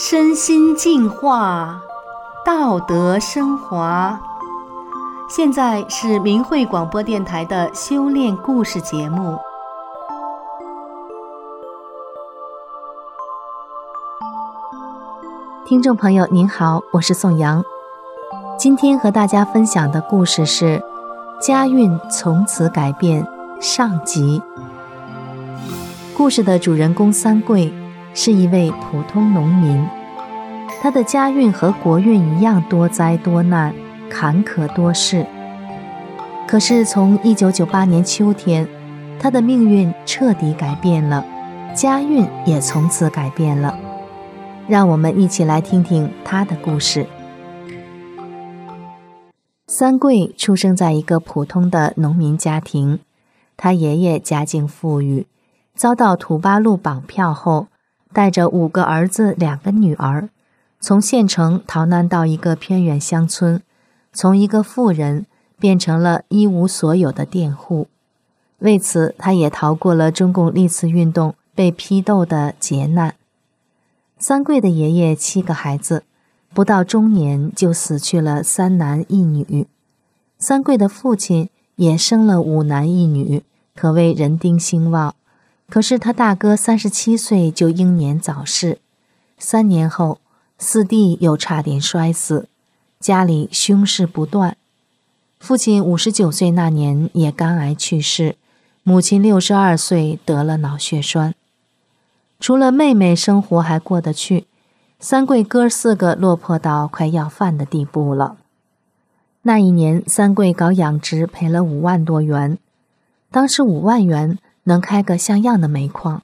身心净化，道德升华。现在是明慧广播电台的修炼故事节目。听众朋友您好，我是宋阳。今天和大家分享的故事是：家运从此改变上集。故事的主人公三桂是一位普通农民，他的家运和国运一样多灾多难、坎坷多事。可是从1998年秋天，他的命运彻底改变了，家运也从此改变了。让我们一起来听听他的故事。三桂出生在一个普通的农民家庭，他爷爷家境富裕。遭到土八路绑票后，带着五个儿子、两个女儿，从县城逃难到一个偏远乡村，从一个富人变成了一无所有的佃户。为此，他也逃过了中共历次运动被批斗的劫难。三桂的爷爷七个孩子，不到中年就死去了三男一女。三桂的父亲也生了五男一女，可谓人丁兴旺。可是他大哥三十七岁就英年早逝，三年后四弟又差点摔死，家里凶事不断。父亲五十九岁那年也肝癌去世，母亲六十二岁得了脑血栓。除了妹妹生活还过得去，三桂哥四个落魄到快要饭的地步了。那一年三桂搞养殖赔了五万多元，当时五万元。能开个像样的煤矿，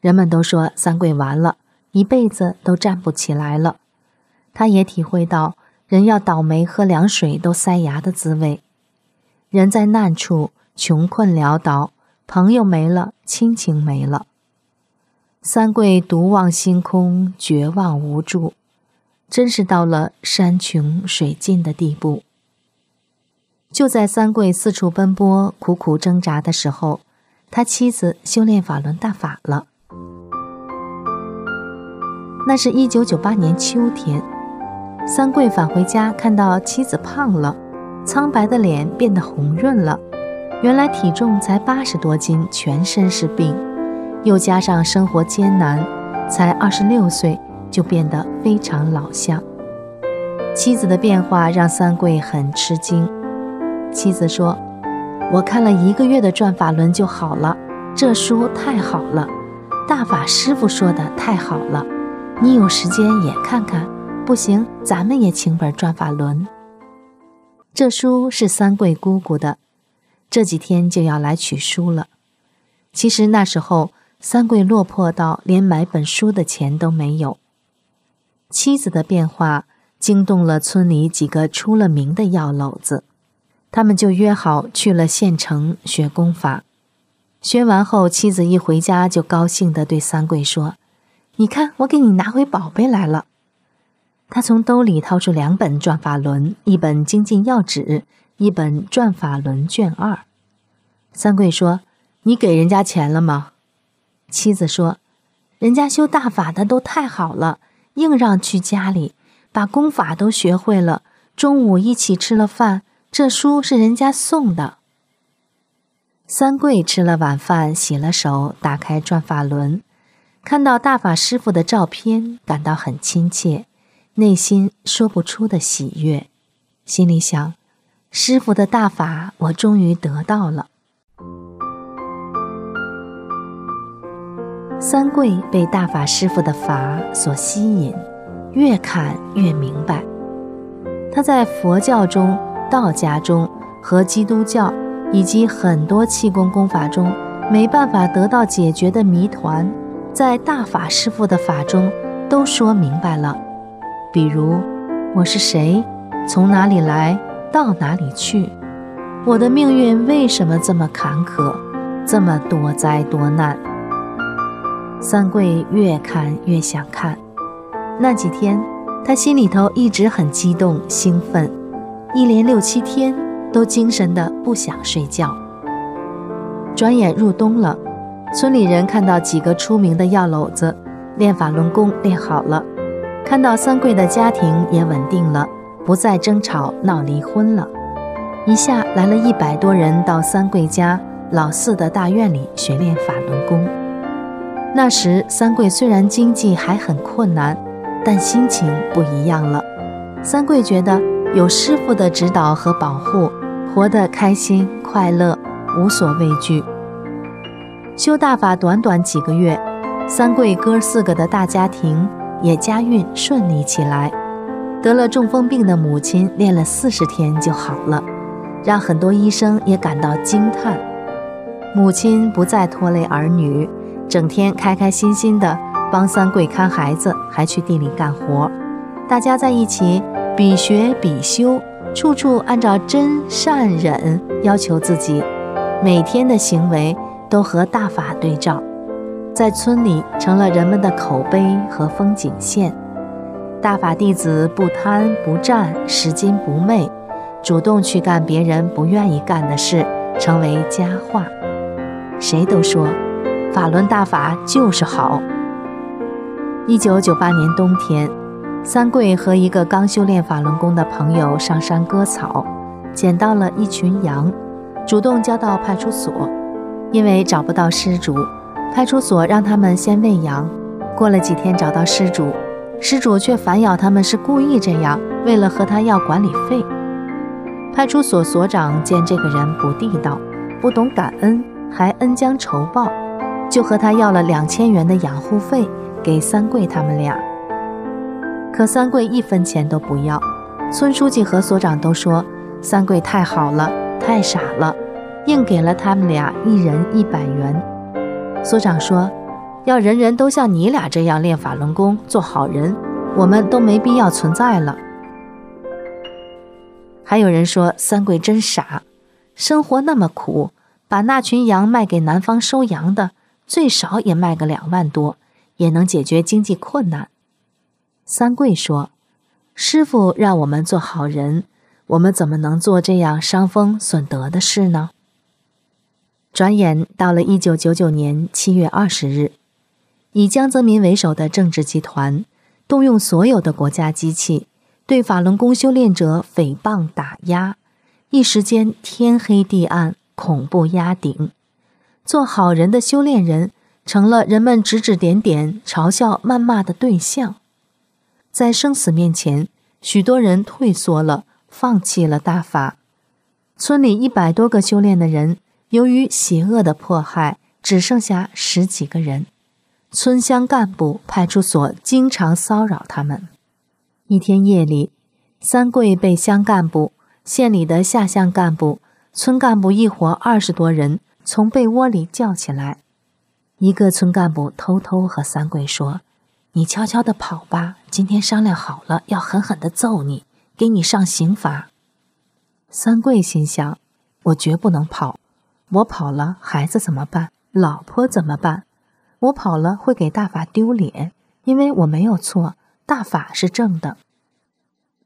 人们都说三桂完了，一辈子都站不起来了。他也体会到人要倒霉喝凉水都塞牙的滋味。人在难处，穷困潦倒，朋友没了，亲情没了。三桂独望星空，绝望无助，真是到了山穷水尽的地步。就在三桂四处奔波、苦苦挣扎的时候。他妻子修炼法轮大法了。那是一九九八年秋天，三桂返回家，看到妻子胖了，苍白的脸变得红润了。原来体重才八十多斤，全身是病，又加上生活艰难，才二十六岁就变得非常老相。妻子的变化让三桂很吃惊。妻子说。我看了一个月的转法轮就好了，这书太好了，大法师傅说的太好了，你有时间也看看，不行咱们也请本转法轮。这书是三桂姑姑的，这几天就要来取书了。其实那时候三桂落魄到连买本书的钱都没有。妻子的变化惊动了村里几个出了名的药篓子。他们就约好去了县城学功法，学完后，妻子一回家就高兴地对三桂说：“你看，我给你拿回宝贝来了。”他从兜里掏出两本《转法轮》，一本《精进要旨》，一本《转法轮卷二》。三桂说：“你给人家钱了吗？”妻子说：“人家修大法的都太好了，硬让去家里，把功法都学会了。中午一起吃了饭。”这书是人家送的。三桂吃了晚饭，洗了手，打开转法轮，看到大法师傅的照片，感到很亲切，内心说不出的喜悦，心里想：师傅的大法，我终于得到了。三桂被大法师傅的法所吸引，越看越明白，他在佛教中。道家中和基督教以及很多气功功法中没办法得到解决的谜团，在大法师父的法中都说明白了。比如，我是谁，从哪里来，到哪里去，我的命运为什么这么坎坷，这么多灾多难？三桂越看越想看。那几天，他心里头一直很激动兴奋。一连六七天都精神的不想睡觉。转眼入冬了，村里人看到几个出名的药篓子练法轮功练好了，看到三桂的家庭也稳定了，不再争吵闹离婚了。一下来了一百多人到三桂家老四的大院里学练法轮功。那时三桂虽然经济还很困难，但心情不一样了。三桂觉得有师傅的指导和保护，活得开心快乐，无所畏惧。修大法短短几个月，三桂哥四个的大家庭也家运顺利起来。得了中风病的母亲练了四十天就好了。让很多医生也感到惊叹。母亲不再拖累儿女，整天开开心心的帮三桂看孩子，还去地里干活。大家在一起比学比修，处处按照真善忍要求自己，每天的行为都和大法对照，在村里成了人们的口碑和风景线。大法弟子不贪不占，拾金不昧。主动去干别人不愿意干的事，成为佳话。谁都说法轮大法就是好。一九九八年冬天，三桂和一个刚修炼法轮功的朋友上山割草，捡到了一群羊，主动交到派出所。因为找不到失主，派出所让他们先喂羊。过了几天找到失主，失主却反咬他们是故意这样，为了和他要管理费。派出所所长见这个人不地道，不懂感恩，还恩将仇报，就和他要了两千元的养护费给三桂他们俩。可三桂一分钱都不要，村书记和所长都说三桂太好了，太傻了，硬给了他们俩一人一百元。所长说，要人人都像你俩这样练法轮功，做好人，我们都没必要存在了。还有人说三桂真傻，生活那么苦，把那群羊卖给南方收羊的，最少也卖个两万多，也能解决经济困难。三桂说：“师傅让我们做好人，我们怎么能做这样伤风损德的事呢？”转眼到了一九九九年七月二十日，以江泽民为首的政治集团动用所有的国家机器。对法轮功修炼者诽谤打压，一时间天黑地暗，恐怖压顶。做好人的修炼人成了人们指指点点、嘲笑谩骂的对象。在生死面前，许多人退缩了，放弃了大法。村里一百多个修炼的人，由于邪恶的迫害，只剩下十几个人。村乡干部、派出所经常骚扰他们。一天夜里，三桂被乡干部、县里的下乡干部、村干部一伙二十多人从被窝里叫起来。一个村干部偷偷和三桂说：“你悄悄地跑吧，今天商量好了，要狠狠地揍你，给你上刑罚。”三桂心想：“我绝不能跑，我跑了，孩子怎么办？老婆怎么办？我跑了会给大法丢脸，因为我没有错。”大法是正的。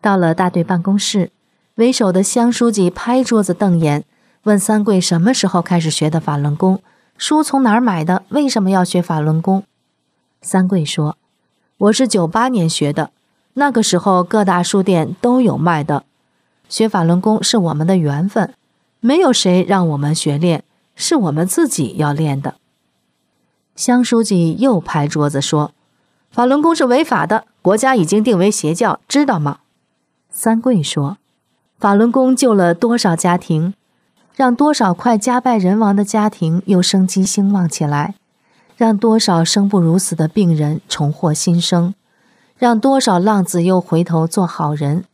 到了大队办公室，为首的乡书记拍桌子瞪眼，问三桂什么时候开始学的法轮功，书从哪儿买的，为什么要学法轮功？三桂说：“我是九八年学的，那个时候各大书店都有卖的。学法轮功是我们的缘分，没有谁让我们学练，是我们自己要练的。”乡书记又拍桌子说：“法轮功是违法的。”国家已经定为邪教，知道吗？三桂说：“法轮功救了多少家庭，让多少快家败人亡的家庭又生机兴旺起来，让多少生不如死的病人重获新生，让多少浪子又回头做好人。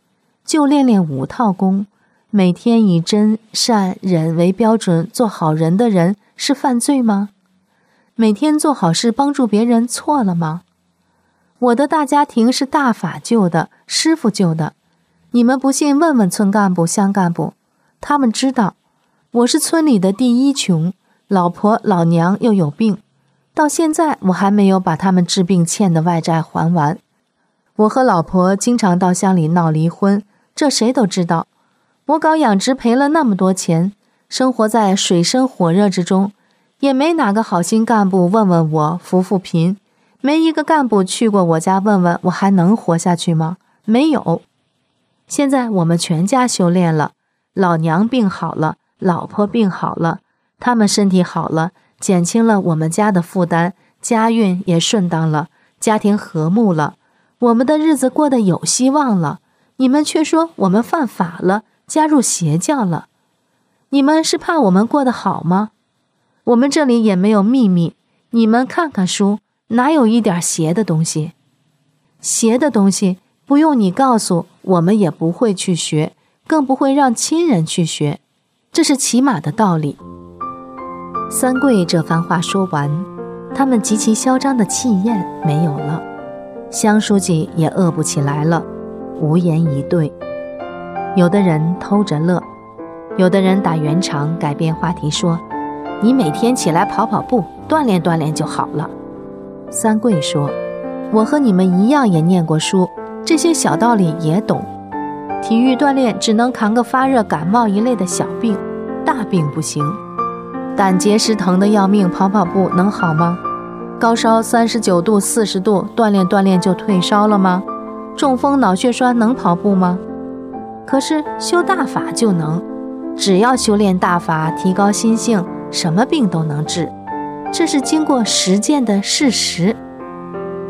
就练练五套功，每天以真善忍为标准做好人的人是犯罪吗？每天做好事帮助别人错了吗？”我的大家庭是大法救的，师傅救的。你们不信，问问村干部、乡干部，他们知道。我是村里的第一穷，老婆老娘又有病，到现在我还没有把他们治病欠的外债还完。我和老婆经常到乡里闹离婚，这谁都知道。我搞养殖赔了那么多钱，生活在水深火热之中，也没哪个好心干部问问我扶扶贫。没一个干部去过我家问问我还能活下去吗？没有。现在我们全家修炼了，老娘病好了，老婆病好了，他们身体好了，减轻了我们家的负担，家运也顺当了，家庭和睦了，我们的日子过得有希望了。你们却说我们犯法了，加入邪教了。你们是怕我们过得好吗？我们这里也没有秘密，你们看看书。哪有一点邪的东西？邪的东西不用你告诉我们，也不会去学，更不会让亲人去学，这是起码的道理。三桂这番话说完，他们极其嚣张的气焰没有了，乡书记也饿不起来了，无言以对。有的人偷着乐，有的人打圆场改变话题说：“你每天起来跑跑步，锻炼锻炼就好了。”三桂说：“我和你们一样，也念过书，这些小道理也懂。体育锻炼只能扛个发热、感冒一类的小病，大病不行。胆结石疼得要命，跑跑步能好吗？高烧三十九度、四十度，锻炼锻炼就退烧了吗？中风、脑血栓能跑步吗？可是修大法就能，只要修炼大法，提高心性，什么病都能治。”这是经过实践的事实。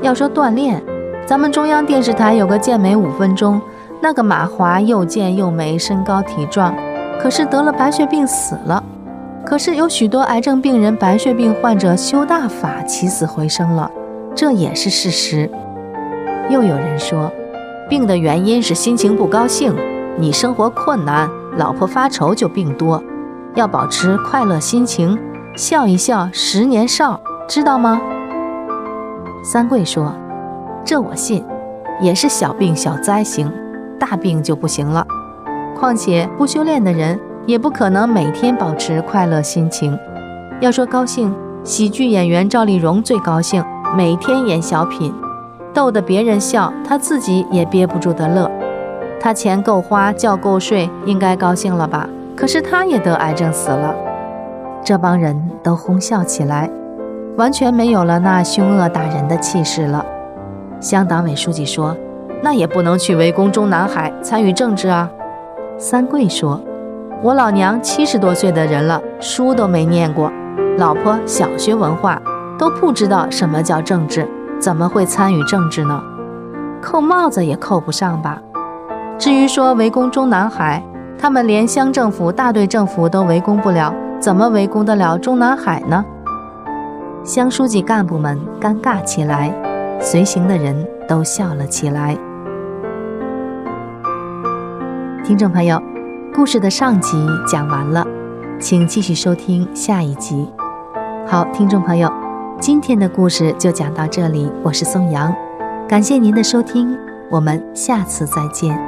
要说锻炼，咱们中央电视台有个健美五分钟，那个马华又健又美，身高体壮，可是得了白血病死了。可是有许多癌症病人、白血病患者修大法起死回生了，这也是事实。又有人说，病的原因是心情不高兴，你生活困难，老婆发愁就病多，要保持快乐心情。笑一笑，十年少，知道吗？三桂说：“这我信，也是小病小灾行，大病就不行了。况且不修炼的人，也不可能每天保持快乐心情。要说高兴，喜剧演员赵丽蓉最高兴，每天演小品，逗得别人笑，她自己也憋不住的乐。他钱够花，觉够睡，应该高兴了吧？可是他也得癌症死了。”这帮人都哄笑起来，完全没有了那凶恶打人的气势了。乡党委书记说：“那也不能去围攻中南海参与政治啊。”三桂说：“我老娘七十多岁的人了，书都没念过，老婆小学文化都不知道什么叫政治，怎么会参与政治呢？扣帽子也扣不上吧？至于说围攻中南海，他们连乡政府、大队政府都围攻不了。”怎么围攻得了中南海呢？乡书记干部们尴尬起来，随行的人都笑了起来。听众朋友，故事的上集讲完了，请继续收听下一集。好，听众朋友，今天的故事就讲到这里，我是宋阳，感谢您的收听，我们下次再见。